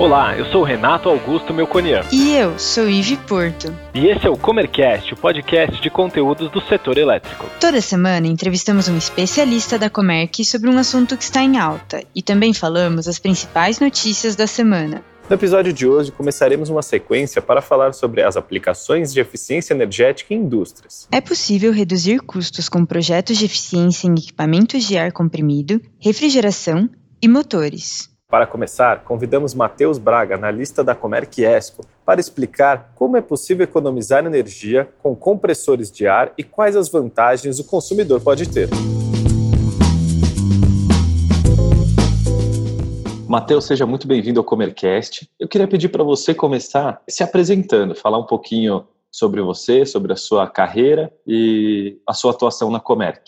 Olá, eu sou Renato Augusto Melconian. E eu sou Ive Porto. E esse é o Comercast, o podcast de conteúdos do setor elétrico. Toda semana entrevistamos um especialista da Comerc sobre um assunto que está em alta e também falamos as principais notícias da semana. No episódio de hoje, começaremos uma sequência para falar sobre as aplicações de eficiência energética em indústrias. É possível reduzir custos com projetos de eficiência em equipamentos de ar comprimido, refrigeração e motores. Para começar, convidamos Matheus Braga, analista da Comerc Expo, para explicar como é possível economizar energia com compressores de ar e quais as vantagens o consumidor pode ter. Matheus, seja muito bem-vindo ao Comercast. Eu queria pedir para você começar se apresentando, falar um pouquinho sobre você, sobre a sua carreira e a sua atuação na Comerc.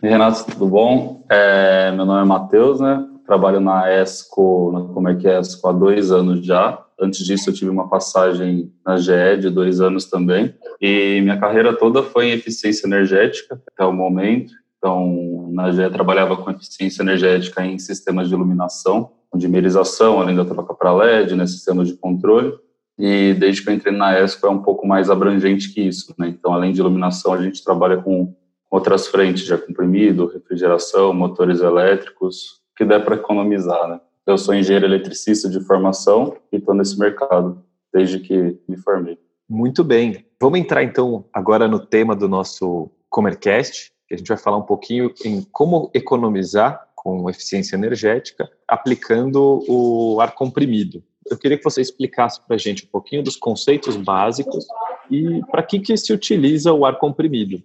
Renato, tudo bom? É, meu nome é Matheus, né? Trabalho na ESCO, na Comerc ESCO há dois anos já. Antes disso, eu tive uma passagem na GE de dois anos também. E minha carreira toda foi em eficiência energética até o momento. Então, na GE trabalhava com eficiência energética em sistemas de iluminação dimerização, além da troca para LED, né, sistemas de controle. E desde que eu entrei na ESCO é um pouco mais abrangente que isso. Né? Então, além de iluminação, a gente trabalha com outras frentes ar comprimido, refrigeração, motores elétricos, que der para economizar. Né? Eu sou engenheiro eletricista de formação e estou nesse mercado desde que me formei. Muito bem. Vamos entrar então agora no tema do nosso Comercast, que a gente vai falar um pouquinho em como economizar com eficiência energética, aplicando o ar comprimido. Eu queria que você explicasse para a gente um pouquinho dos conceitos básicos e para que, que se utiliza o ar comprimido.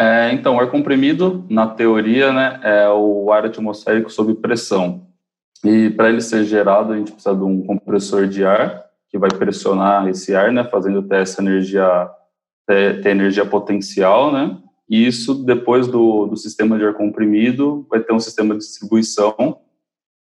É, então, o ar comprimido, na teoria, né, é o ar atmosférico sob pressão. E para ele ser gerado, a gente precisa de um compressor de ar que vai pressionar esse ar, né, fazendo ter essa energia, ter, ter energia potencial, né, e isso, depois do, do sistema de ar comprimido, vai ter um sistema de distribuição,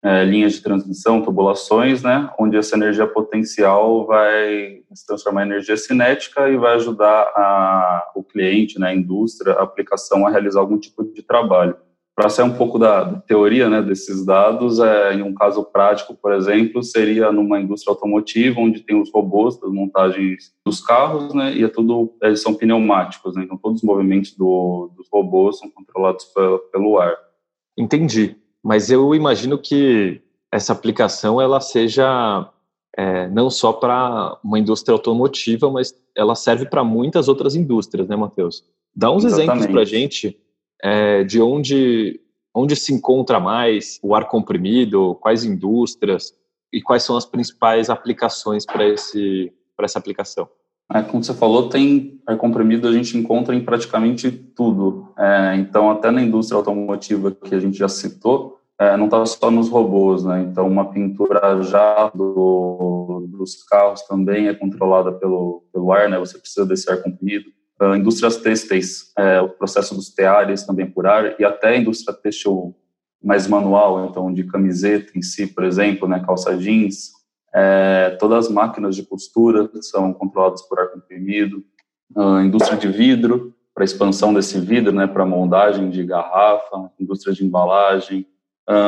é, linhas de transmissão, tubulações, né, onde essa energia potencial vai se transformar em energia cinética e vai ajudar a, o cliente, né, a indústria, a aplicação a realizar algum tipo de trabalho para sair um pouco da, teoria né, desses dados, é, em um caso prático, por exemplo, seria numa indústria automotiva, onde tem os robôs das montagens dos carros, né, e é tudo, eles são pneumáticos, né, então todos os movimentos do, dos robôs são controlados pelo, pelo ar. Entendi, mas eu imagino que essa aplicação ela seja é, não só para uma indústria automotiva, mas ela serve para muitas outras indústrias, né, Matheus? Dá uns Exatamente. exemplos para a gente é, de onde, onde se encontra mais o ar comprimido, quais indústrias e quais são as principais aplicações para essa aplicação. É, como você falou, tem ar comprimido a gente encontra em praticamente tudo. É, então, até na indústria automotiva que a gente já citou, é, não está só nos robôs, né? Então, uma pintura já do, dos carros também é controlada pelo, pelo ar, né? Você precisa desse ar comprimido. Uh, indústrias têxteis, é, o processo dos teares também por ar, e até a indústria têxtil mais manual, então de camiseta em si, por exemplo, né, calça jeans, é, todas as máquinas de costura são controladas por ar comprimido, uh, indústria de vidro, para expansão desse vidro, né, para moldagem de garrafa, indústria de embalagem,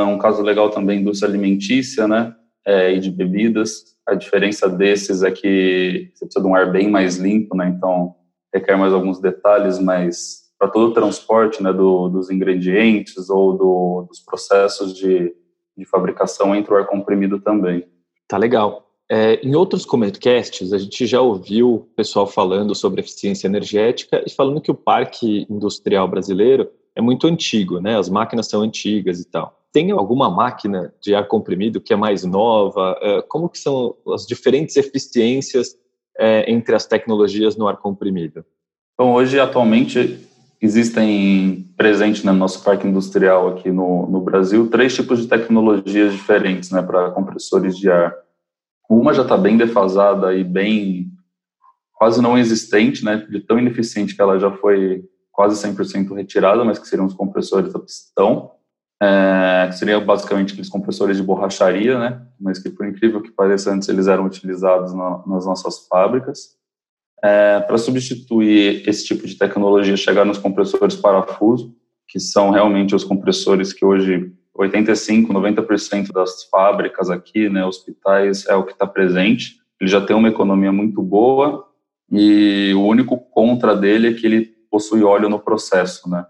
um caso legal também, indústria alimentícia, né, é, e de bebidas, a diferença desses é que você precisa de um ar bem mais limpo, né, então requer mais alguns detalhes, mas para todo o transporte né, do, dos ingredientes ou do, dos processos de, de fabricação entra o ar comprimido também. Tá legal. É, em outros Comercasts, a gente já ouviu pessoal falando sobre eficiência energética e falando que o parque industrial brasileiro é muito antigo, né? As máquinas são antigas e tal. Tem alguma máquina de ar comprimido que é mais nova? É, como que são as diferentes eficiências é, entre as tecnologias no ar comprimido? Então, hoje, atualmente, existem presentes no nosso parque industrial aqui no, no Brasil três tipos de tecnologias diferentes né, para compressores de ar. Uma já está bem defasada e bem quase não existente, né, de tão ineficiente que ela já foi quase 100% retirada, mas que seriam os compressores a pistão é, que seriam basicamente aqueles compressores de borracharia, né? Mas que, por incrível que pareça, antes eles eram utilizados na, nas nossas fábricas. É, Para substituir esse tipo de tecnologia, chegar nos compressores parafuso, que são realmente os compressores que hoje 85, 90% das fábricas aqui, né, hospitais, é o que está presente. Ele já tem uma economia muito boa e o único contra dele é que ele possui óleo no processo, né?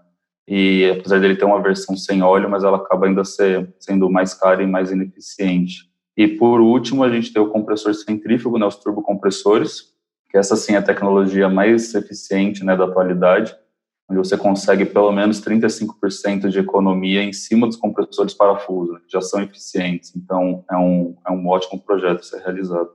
E apesar dele ter uma versão sem óleo, mas ela acaba ainda ser, sendo mais cara e mais ineficiente. E por último, a gente tem o compressor centrífugo, né, os turbocompressores, que essa sim é a tecnologia mais eficiente né, da atualidade, onde você consegue pelo menos 35% de economia em cima dos compressores parafuso, que já são eficientes. Então, é um, é um ótimo projeto ser realizado.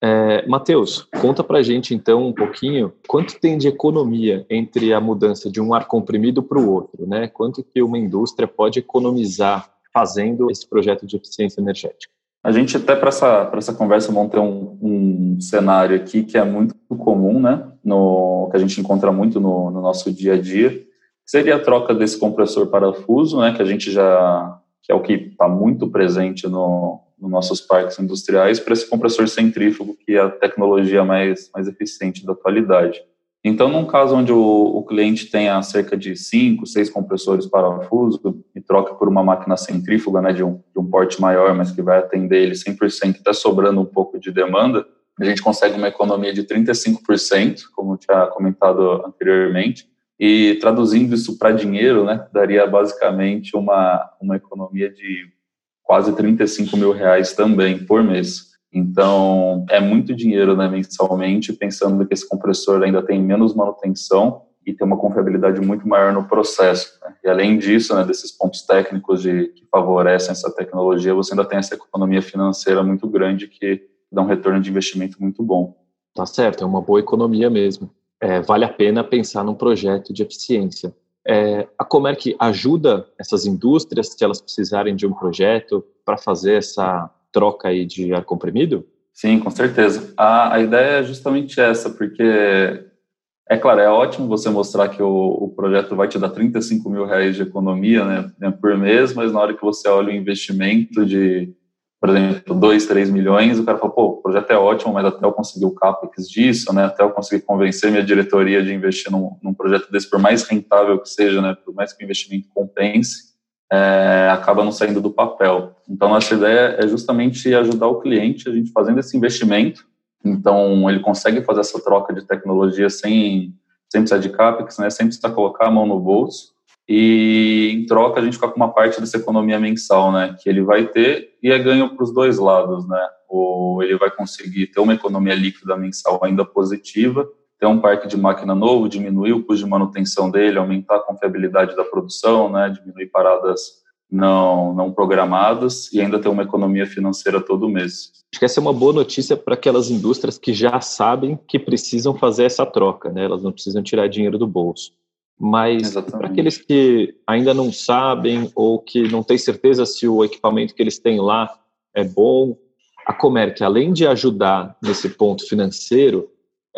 É, Matheus, conta pra gente então um pouquinho quanto tem de economia entre a mudança de um ar comprimido para o outro, né? Quanto que uma indústria pode economizar fazendo esse projeto de eficiência energética? A gente até para essa, essa conversa montei um, um cenário aqui que é muito comum, né? No, que a gente encontra muito no, no nosso dia a dia, seria a troca desse compressor parafuso, né? Que a gente já que é o que está muito presente no, nos nossos parques industriais para esse compressor centrífugo, que é a tecnologia mais, mais eficiente da atualidade. Então, num caso onde o, o cliente tenha cerca de cinco, seis compressores parafuso e troca por uma máquina centrífuga né, de, um, de um porte maior, mas que vai atender ele 100%, está sobrando um pouco de demanda, a gente consegue uma economia de 35%, como eu tinha comentado anteriormente, e traduzindo isso para dinheiro, né, daria basicamente uma, uma economia de quase 35 mil reais também por mês. Então, é muito dinheiro né, mensalmente, pensando que esse compressor ainda tem menos manutenção e tem uma confiabilidade muito maior no processo. Né? E além disso, né, desses pontos técnicos de, que favorecem essa tecnologia, você ainda tem essa economia financeira muito grande que dá um retorno de investimento muito bom. Tá certo, é uma boa economia mesmo. É, vale a pena pensar num projeto de eficiência. É, a Comerc ajuda essas indústrias, se elas precisarem de um projeto para fazer essa troca aí de ar comprimido? Sim, com certeza. A, a ideia é justamente essa, porque, é claro, é ótimo você mostrar que o, o projeto vai te dar 35 mil reais de economia né, por mês, mas na hora que você olha o investimento de por exemplo, 2, 3 milhões, o cara fala, pô, o projeto é ótimo, mas até eu conseguir o CAPEX disso, né, até eu conseguir convencer minha diretoria de investir num, num projeto desse, por mais rentável que seja, né, por mais que o investimento compense, é, acaba não saindo do papel. Então, nossa ideia é justamente ajudar o cliente, a gente fazendo esse investimento, então ele consegue fazer essa troca de tecnologia sem, sem precisar de CAPEX, né, sem precisar colocar a mão no bolso, e em troca a gente fica com uma parte dessa economia mensal, né, que ele vai ter e é ganho para os dois lados, né, ou ele vai conseguir ter uma economia líquida mensal ainda positiva, ter um parque de máquina novo, diminuir o custo de manutenção dele, aumentar a confiabilidade da produção, né, diminuir paradas não, não programadas e ainda ter uma economia financeira todo mês. Acho que essa é uma boa notícia para aquelas indústrias que já sabem que precisam fazer essa troca, né? Elas não precisam tirar dinheiro do bolso. Mas para aqueles que ainda não sabem ou que não têm certeza se o equipamento que eles têm lá é bom, a Comerc, além de ajudar nesse ponto financeiro,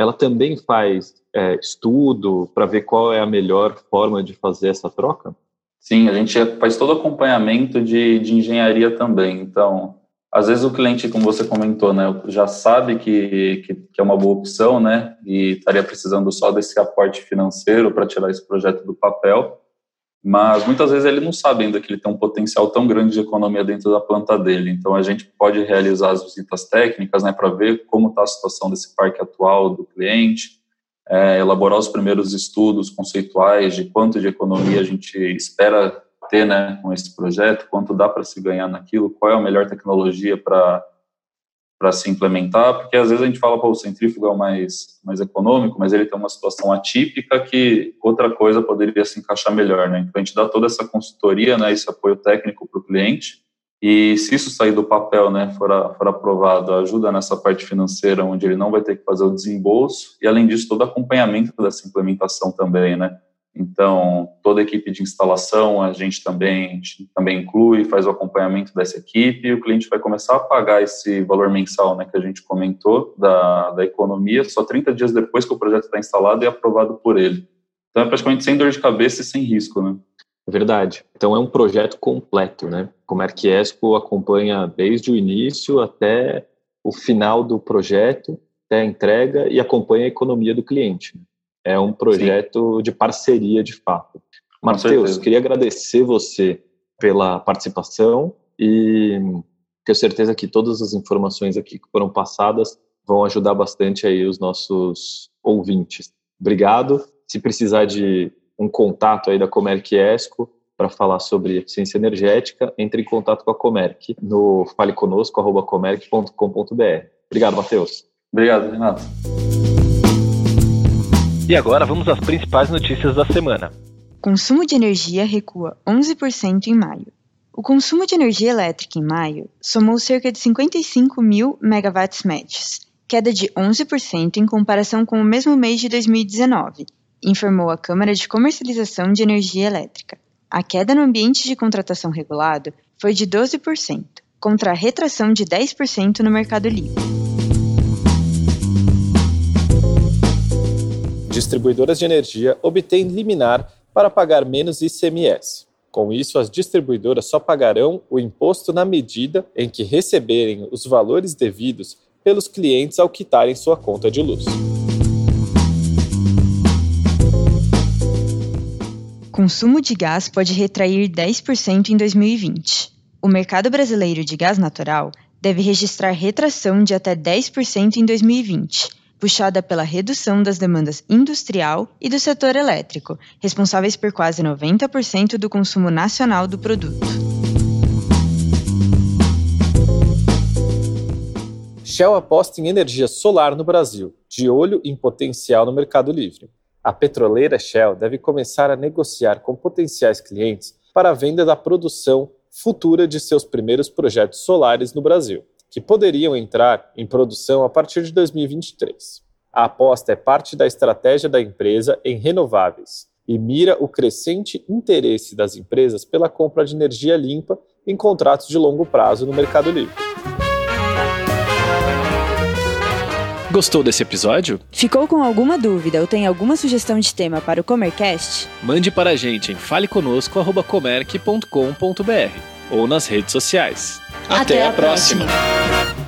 ela também faz é, estudo para ver qual é a melhor forma de fazer essa troca? Sim, a gente faz todo acompanhamento de, de engenharia também. Então, às vezes o cliente, como você comentou, né, já sabe que, que, que, é uma boa opção, né, e estaria precisando só desse aporte financeiro para tirar esse projeto do papel, mas muitas vezes ele não sabe ainda que ele tem um potencial tão grande de economia dentro da planta dele. Então a gente pode realizar as visitas técnicas, né, para ver como está a situação desse parque atual do cliente, é, elaborar os primeiros estudos conceituais de quanto de economia a gente espera ter né, com esse projeto, quanto dá para se ganhar naquilo, qual é a melhor tecnologia para para se implementar, porque às vezes a gente fala, pô, o centrífugo é o mais, mais econômico, mas ele tem uma situação atípica que outra coisa poderia se encaixar melhor, né? Então a gente dá toda essa consultoria, né, esse apoio técnico para o cliente, e se isso sair do papel, né, for, a, for aprovado, ajuda nessa parte financeira, onde ele não vai ter que fazer o desembolso, e além disso, todo acompanhamento dessa implementação também, né? Então, toda a equipe de instalação a gente também, a gente também inclui, faz o acompanhamento dessa equipe e o cliente vai começar a pagar esse valor mensal né, que a gente comentou da, da economia só 30 dias depois que o projeto está instalado e aprovado por ele. Então, é praticamente sem dor de cabeça e sem risco. Né? É verdade. Então, é um projeto completo. Né? Como a Expo acompanha desde o início até o final do projeto, até a entrega e acompanha a economia do cliente. É um projeto Sim. de parceria, de fato. Matheus, queria agradecer você pela participação e tenho certeza que todas as informações aqui que foram passadas vão ajudar bastante aí os nossos ouvintes. Obrigado. Se precisar de um contato aí da Comerc Esco para falar sobre eficiência energética, entre em contato com a Comerc no faleconosco@comerc.com.br. Obrigado, Matheus. Obrigado, Renato. E agora vamos às principais notícias da semana. Consumo de energia recua 11% em maio. O consumo de energia elétrica em maio somou cerca de 55 mil megawatts médios, queda de 11% em comparação com o mesmo mês de 2019, informou a Câmara de Comercialização de Energia Elétrica. A queda no ambiente de contratação regulado foi de 12%, contra a retração de 10% no Mercado Livre. Distribuidoras de energia obtêm liminar para pagar menos ICMS. Com isso, as distribuidoras só pagarão o imposto na medida em que receberem os valores devidos pelos clientes ao quitarem sua conta de luz. Consumo de gás pode retrair 10% em 2020. O mercado brasileiro de gás natural deve registrar retração de até 10% em 2020, puxada pela redução das demandas industrial e do setor elétrico, responsáveis por quase 90% do consumo nacional do produto. Shell aposta em energia solar no Brasil, de olho em potencial no Mercado Livre. A petroleira Shell deve começar a negociar com potenciais clientes para a venda da produção futura de seus primeiros projetos solares no Brasil, que poderiam entrar em produção a partir de 2023. A aposta é parte da estratégia da empresa em renováveis e mira o crescente interesse das empresas pela compra de energia limpa em contratos de longo prazo no Mercado Livre. Gostou desse episódio? Ficou com alguma dúvida ou tem alguma sugestão de tema para o Comercast? Mande para a gente em faleconosco.comerc.com.br ou nas redes sociais. Até, Até a, próxima. próxima.